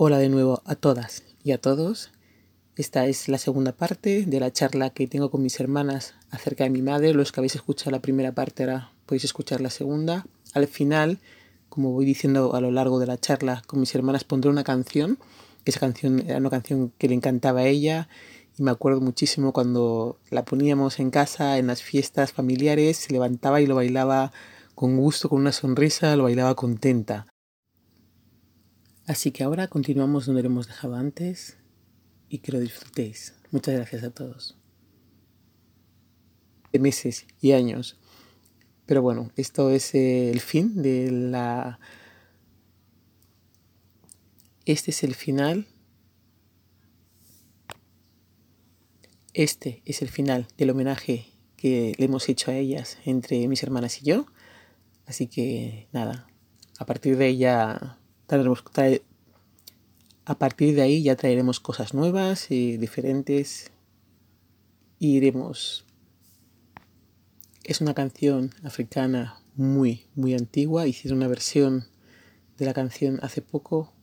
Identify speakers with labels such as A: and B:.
A: Hola de nuevo a todas y a todos. Esta es la segunda parte de la charla que tengo con mis hermanas acerca de mi madre. Los que habéis escuchado la primera parte ahora podéis escuchar la segunda. Al final, como voy diciendo a lo largo de la charla con mis hermanas, pondré una canción. Esa canción era una canción que le encantaba a ella y me acuerdo muchísimo cuando la poníamos en casa, en las fiestas familiares, se levantaba y lo bailaba con gusto, con una sonrisa, lo bailaba contenta. Así que ahora continuamos donde lo hemos dejado antes y que lo disfrutéis. Muchas gracias a todos. De meses y años. Pero bueno, esto es el fin de la... Este es el final. Este es el final del homenaje que le hemos hecho a ellas entre mis hermanas y yo. Así que nada, a partir de ella a partir de ahí ya traeremos cosas nuevas y diferentes. Y iremos. Es una canción africana muy, muy antigua. Hicieron una versión de la canción hace poco